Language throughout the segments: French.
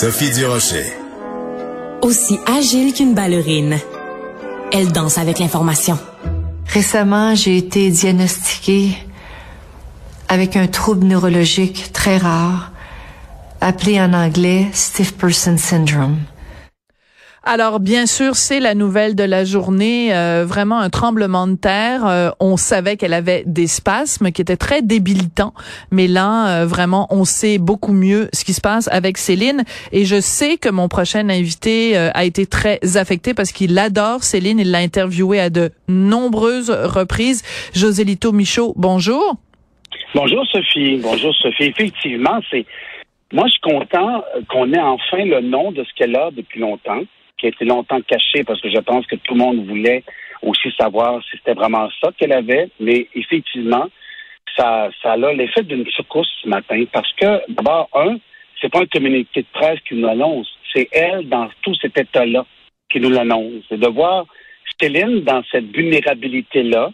Sophie Durocher. Aussi agile qu'une ballerine, elle danse avec l'information. Récemment, j'ai été diagnostiquée avec un trouble neurologique très rare, appelé en anglais Stiff Person Syndrome. Alors, bien sûr, c'est la nouvelle de la journée, euh, vraiment un tremblement de terre. Euh, on savait qu'elle avait des spasmes qui étaient très débilitants, mais là, euh, vraiment, on sait beaucoup mieux ce qui se passe avec Céline. Et je sais que mon prochain invité a été très affecté parce qu'il adore Céline. Il l'a interviewé à de nombreuses reprises. Josélito Michaud, bonjour. Bonjour Sophie. Bonjour Sophie. Effectivement, c'est moi je suis content qu'on ait enfin le nom de ce qu'elle a depuis longtemps qui a été longtemps caché parce que je pense que tout le monde voulait aussi savoir si c'était vraiment ça qu'elle avait. Mais effectivement, ça, ça a l'effet d'une secousse ce matin parce que, d'abord, un, c'est pas un communiqué de presse qui nous l'annonce. C'est elle, dans tout cet état-là, qui nous l'annonce. C'est de voir Céline dans cette vulnérabilité-là,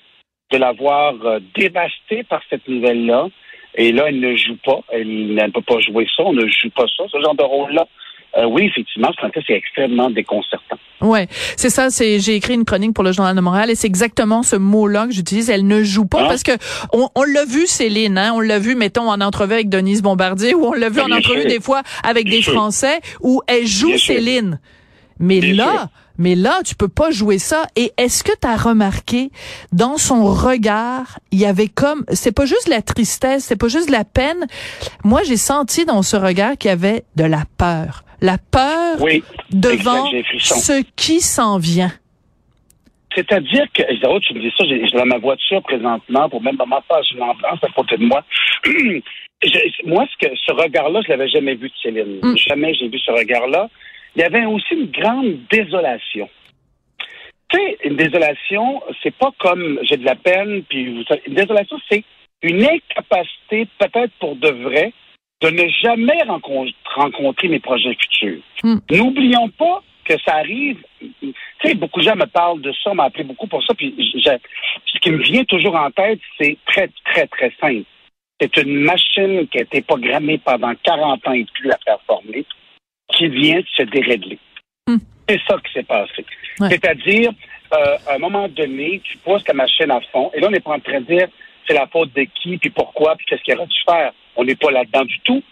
de l'avoir euh, dévastée par cette nouvelle-là. Et là, elle ne joue pas. Elle ne peut pas jouer ça. On ne joue pas ça, ce genre de rôle-là. Euh, oui, effectivement, c'est extrêmement déconcertant. Ouais, c'est ça. C'est j'ai écrit une chronique pour le Journal de Montréal et c'est exactement ce mot-là que j'utilise. Elle ne joue pas hein? parce que on, on l'a vu, Céline. Hein, on l'a vu, mettons en entrevue avec Denise Bombardier ou on l'a vu en entrevue des fois avec des Français où elle joue Céline. Mais là, mais là, tu peux pas jouer ça. Et est-ce que tu as remarqué dans son regard, il y avait comme, c'est pas juste la tristesse, c'est pas juste la peine. Moi, j'ai senti dans ce regard qu'il y avait de la peur la peur devant ce qui s'en vient. C'est-à-dire que, tu me dis ça, j'ai dans ma voiture présentement, pour même ma faire une ambulance à côté de moi. moi, ce, que, ce regard-là, je l'avais jamais vu de Céline. Mm. Jamais j'ai vu ce regard-là. Il y avait aussi une grande désolation. Tu sais, une désolation, c'est pas comme j'ai de la peine, puis une désolation, c'est une incapacité, peut-être pour de vrai, de ne jamais rencontrer mes projets futurs. Hmm. N'oublions pas que ça arrive. Tu sais, beaucoup de gens me parlent de ça, m'ont appelé beaucoup pour ça. Puis ce qui me vient toujours en tête, c'est très, très, très simple. C'est une machine qui a été programmée pendant 40 ans et plus à performer, qui vient de se dérégler. Hmm. C'est ça qui s'est passé. C'est-à-dire, euh, à un moment donné, tu pousses ta machine à fond, et là, on n'est pas en train de dire c'est la faute de qui, puis pourquoi, puis qu'est-ce qu'il aurait dû faire. On n'est pas là-dedans du tout.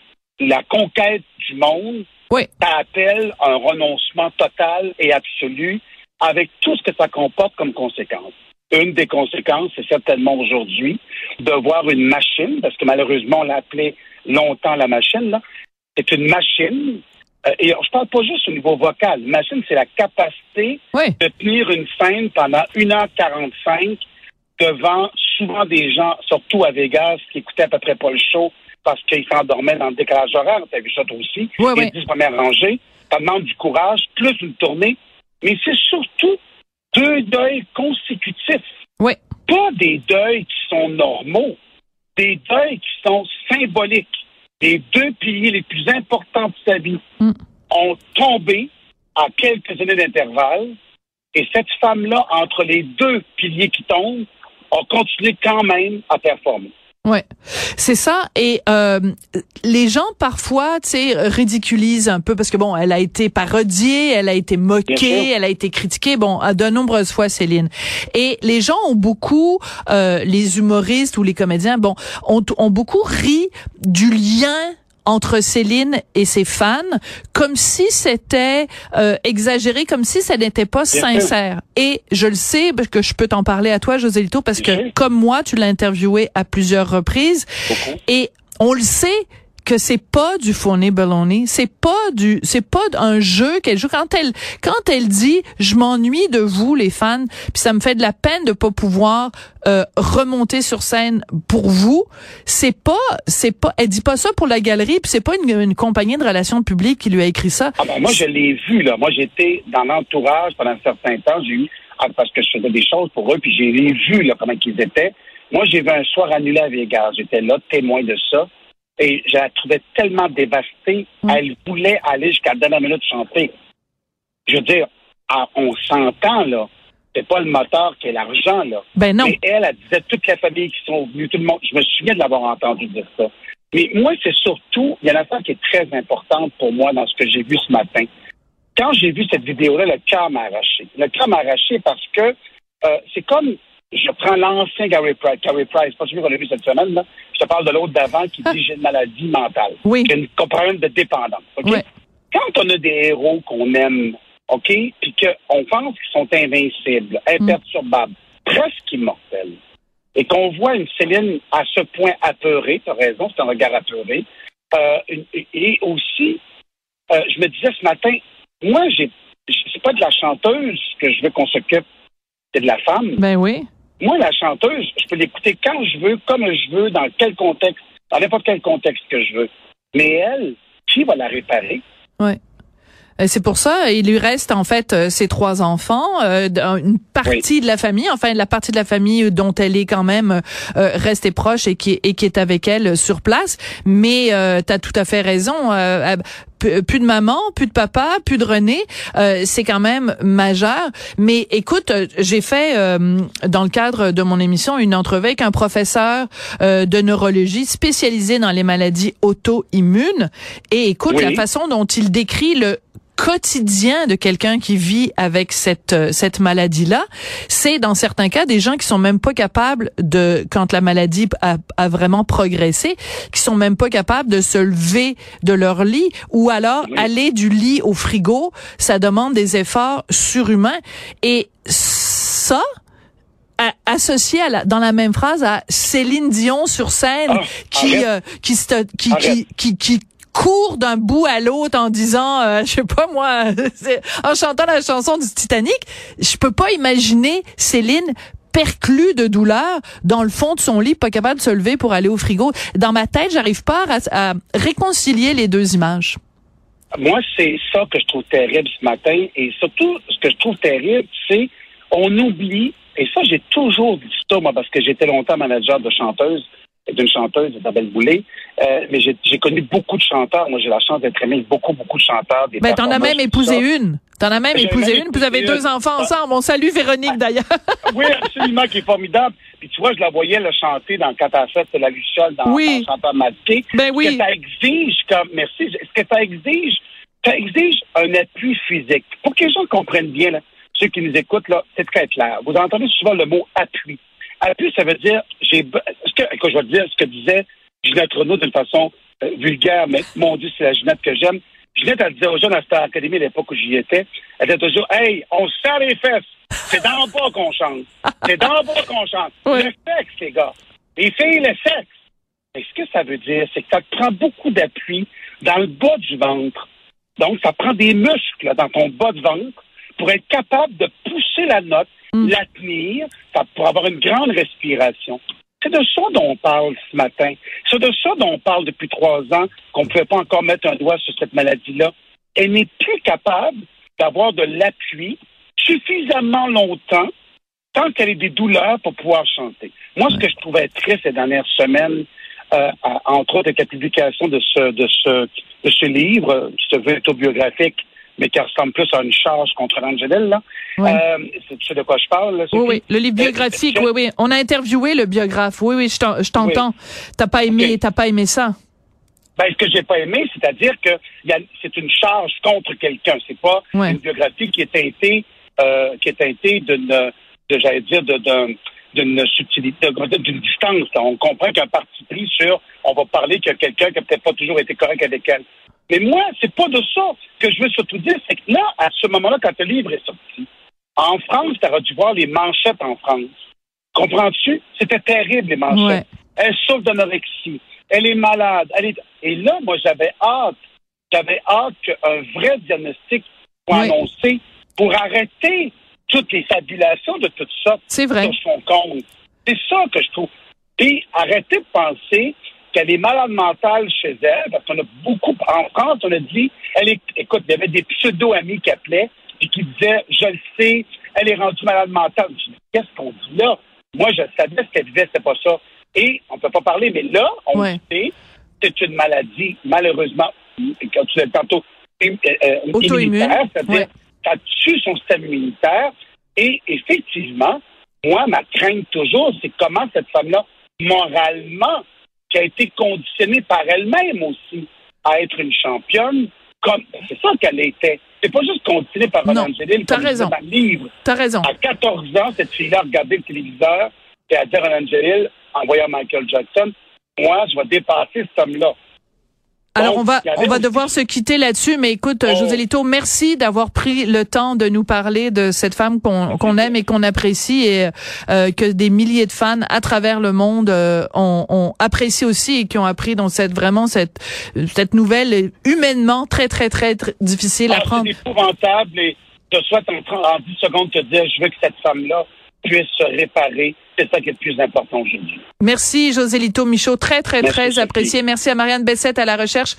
La conquête du monde, ça appelle un renoncement total et absolu avec tout ce que ça comporte comme conséquence. Une des conséquences, c'est certainement aujourd'hui de voir une machine, parce que malheureusement, on l'a appelé longtemps la machine, là. C'est une machine et je parle pas juste au niveau vocal. Machine, c'est la capacité de tenir une scène pendant 1h45 devant souvent des gens, surtout à Vegas, qui écoutaient à peu près pas le show parce qu'ils s'endormaient dans le décalage horaire. Tu as vu ça toi aussi? les dix premières rangées. Ça demande du courage, plus une tournée. Mais c'est surtout deux deuils consécutifs. Oui. Pas des deuils qui sont normaux. Des deuils qui sont symboliques. Les deux piliers les plus importants de sa vie mm. ont tombé à quelques années d'intervalle. Et cette femme-là, entre les deux piliers qui tombent, a continué quand même à performer. Ouais, c'est ça. Et euh, les gens parfois, tu sais, ridiculisent un peu parce que bon, elle a été parodiée, elle a été moquée, elle a été critiquée, bon, de nombreuses fois, Céline. Et les gens ont beaucoup, euh, les humoristes ou les comédiens, bon, ont, ont beaucoup ri du lien entre Céline et ses fans, comme si c'était euh, exagéré, comme si ça n'était pas sincère. Et je le sais parce que je peux t'en parler à toi, José Lito, parce que comme moi, tu l'as interviewé à plusieurs reprises. Et on le sait, que c'est pas du fourné balonné, c'est pas du c'est pas un jeu qu'elle joue quand elle quand elle dit je m'ennuie de vous les fans, puis ça me fait de la peine de pas pouvoir euh, remonter sur scène pour vous, c'est pas c'est pas elle dit pas ça pour la galerie, puis c'est pas une, une, compagnie de relations publiques qui lui a écrit ça. Ah ben moi je l'ai vu là, moi j'étais dans l'entourage pendant un certain temps, j'ai eu ah, parce que je faisais des choses pour eux, puis j'ai vu là comment ils étaient. Moi j'ai vu un soir annulé à Vegas, j'étais là témoin de ça. Et je la trouvais tellement dévastée. Mm. Elle voulait aller jusqu'à la dernière minute chanter. Je veux dire, on s'entend, là. C'est pas le moteur qui est l'argent, là. Ben non. Mais elle, elle disait toutes les familles qui sont venues, tout le monde. Je me souviens de l'avoir entendu dire ça. Mais moi, c'est surtout, il y a une affaire qui est très importante pour moi dans ce que j'ai vu ce matin. Quand j'ai vu cette vidéo-là, le cœur m'a arraché. Le cœur m'a arraché parce que euh, c'est comme je prends l'ancien Gary Price. Gary Price, pas celui qu'on a vu cette semaine, là. Je te parle de l'autre d'avant qui dit j'ai une maladie mentale. Oui. J'ai une problème de dépendance. Quand on a des héros qu'on aime, OK, puis qu'on pense qu'ils sont invincibles, imperturbables, presque immortels, et qu'on voit une Céline à ce point apeurée, tu as raison, c'est un regard apeuré, euh, et aussi, euh, je me disais ce matin, moi, j'ai c'est pas de la chanteuse que je veux qu'on s'occupe, c'est de la femme. Ben oui. Moi, la chanteuse, je peux l'écouter quand je veux, comme je veux, dans quel contexte, dans n'importe quel contexte que je veux. Mais elle, qui va la réparer? Oui. C'est pour ça, il lui reste en fait euh, ses trois enfants, euh, une partie de la famille, enfin la partie de la famille dont elle est quand même euh, restée proche et qui, et qui est avec elle sur place. Mais tu as tout à fait raison plus de maman, plus de papa, plus de René, euh, c'est quand même majeur. Mais écoute, euh, j'ai fait euh, dans le cadre de mon émission une entrevue avec un professeur de neurologie spécialisé dans les maladies auto-immunes. Et écoute la façon dont il décrit le quotidien de quelqu'un qui vit avec cette euh, cette maladie là, c'est dans certains cas des gens qui sont même pas capables de quand la maladie a, a, vraiment progressé, qui sont même pas capables de se lever de leur lit ou alors aller du lit au frigo, ça demande des efforts surhumains. Et ça associé à la, dans la même phrase à Céline Dion sur scène ah, qui, euh, qui, qui, qui, qui, qui, court d'un bout à l'autre en disant, euh, je sais pas moi, en chantant la chanson du Titanic, je peux pas imaginer Céline perclue de douleur dans le fond de son lit, pas capable de se lever pour aller au frigo. Dans ma tête, j'arrive pas à, réconcilier les deux images. Moi, c'est ça que je trouve terrible ce matin. Et surtout, ce que je trouve terrible, c'est on oublie, et ça, j'ai toujours dit ça, moi, parce que j'étais longtemps manager de chanteuse d'une chanteuse, Isabelle Boulay. Euh, mais j'ai connu beaucoup de chanteurs. Moi, j'ai la chance d'être aimé beaucoup, beaucoup de chanteurs. Des ben, t'en as même épousé une. T'en as même épousé une. Vous avez deux enfants ensemble. On salue Véronique, d'ailleurs. oui, absolument, qui est formidable. Puis tu vois, je la voyais le chanter dans quand elle fait la Luciole dans, oui. dans Chanteur masqué. Ben oui. Ce que ça exige, comme, merci, ce que ça exige, ça exige un appui physique? Pour que les gens comprennent bien, là, ceux qui nous écoutent, là, c'est très clair. Vous entendez souvent le mot appui. Appui, ça veut dire, j'ai, ce que, je vais te dire, ce que disait Ginette Renault d'une façon euh, vulgaire, mais mon Dieu, c'est la Ginette que j'aime. Ginette, elle disait aux jeunes à Star Academy à l'époque où j'y étais, elle disait toujours, hey, on se serre les fesses. C'est dans le bas qu'on chante. C'est dans le bas qu'on chante. Le sexe, les gars. Les filles, le sexe. Et ce que ça veut dire, c'est que ça prend beaucoup d'appui dans le bas du ventre. Donc, ça prend des muscles dans ton bas de ventre pour être capable de pousser la note Mm. la tenir, pour avoir une grande respiration. C'est de ça dont on parle ce matin. C'est de ça dont on parle depuis trois ans, qu'on ne pouvait pas encore mettre un doigt sur cette maladie-là. Elle n'est plus capable d'avoir de l'appui suffisamment longtemps tant qu'elle ait des douleurs pour pouvoir chanter. Moi, ce que je trouvais triste ces dernières semaines, euh, entre autres avec la publication de ce, de ce, de ce livre autobiographique mais qui ressemble plus à une charge contre l'Angélil, là. Euh, sais de quoi je parle, là, Oui, oui, le livre biographique, oui, oui. On a interviewé le biographe. Oui, oui, je t'entends. T'as pas aimé, t'as pas aimé ça? Ben, ce que j'ai pas aimé, c'est-à-dire que c'est une charge contre quelqu'un. C'est pas une biographie qui est teintée, euh, qui est teintée d'une, j'allais dire, d'une subtilité, d'une distance. On comprend qu'un parti pris sur, on va parler qu'il y a quelqu'un qui a peut-être pas toujours été correct avec elle. Mais moi, c'est pas de ça que je veux surtout dire, c'est que là, à ce moment-là, quand le livre est sorti, en France, tu aurais dû voir les manchettes en France. Comprends-tu? C'était terrible, les manchettes. Elle souffre d'anorexie. Elle est malade. Elle est... Et là, moi, j'avais hâte. J'avais hâte qu'un vrai diagnostic soit annoncé pour arrêter toutes les fabulations de toutes sortes sur son compte. C'est ça que je trouve. Et arrêter de penser qu'elle est malade mentale chez elle, parce qu'on a beaucoup, en France, on a dit, elle est, écoute, il y avait des pseudo-amis qui appelaient et qui disaient, je le sais, elle est rendue malade mentale. Qu'est-ce qu'on dit là? Moi, je savais ce qu'elle disait, c'est pas ça. Et on peut pas parler, mais là, on sait, c'est une maladie, malheureusement, quand tu disais tantôt, euh, euh, immunitaire, c'est-à-dire, ça tue son système immunitaire. Et effectivement, moi, ma crainte toujours, c'est comment cette femme-là, moralement, qui a été conditionnée par elle-même aussi à être une championne, comme c'est ça qu'elle était. C'est pas juste conditionnée par Mme Angéline, comme raison. dans livre. T'as raison. À 14 ans, cette fille-là regardait le téléviseur et a dit à Angéline, en voyant Michael Jackson, moi, je vais dépasser cet homme-là. Alors on va on va devoir se quitter là-dessus, mais écoute, oh. José Lito, merci d'avoir pris le temps de nous parler de cette femme qu'on aime et qu'on apprécie et euh, que des milliers de fans à travers le monde euh, ont, ont, apprécié aussi et qui ont appris dans cette vraiment cette cette nouvelle humainement très très très, difficile à ah, prendre. C'est épouvantable et je souhaite en, en 10 secondes te dire je veux que cette femme-là puisse se réparer. C'est ça qui est le plus important aujourd'hui. Merci, José Lito Michaud. Très, très, très apprécié. Merci à Marianne Bessette à la recherche.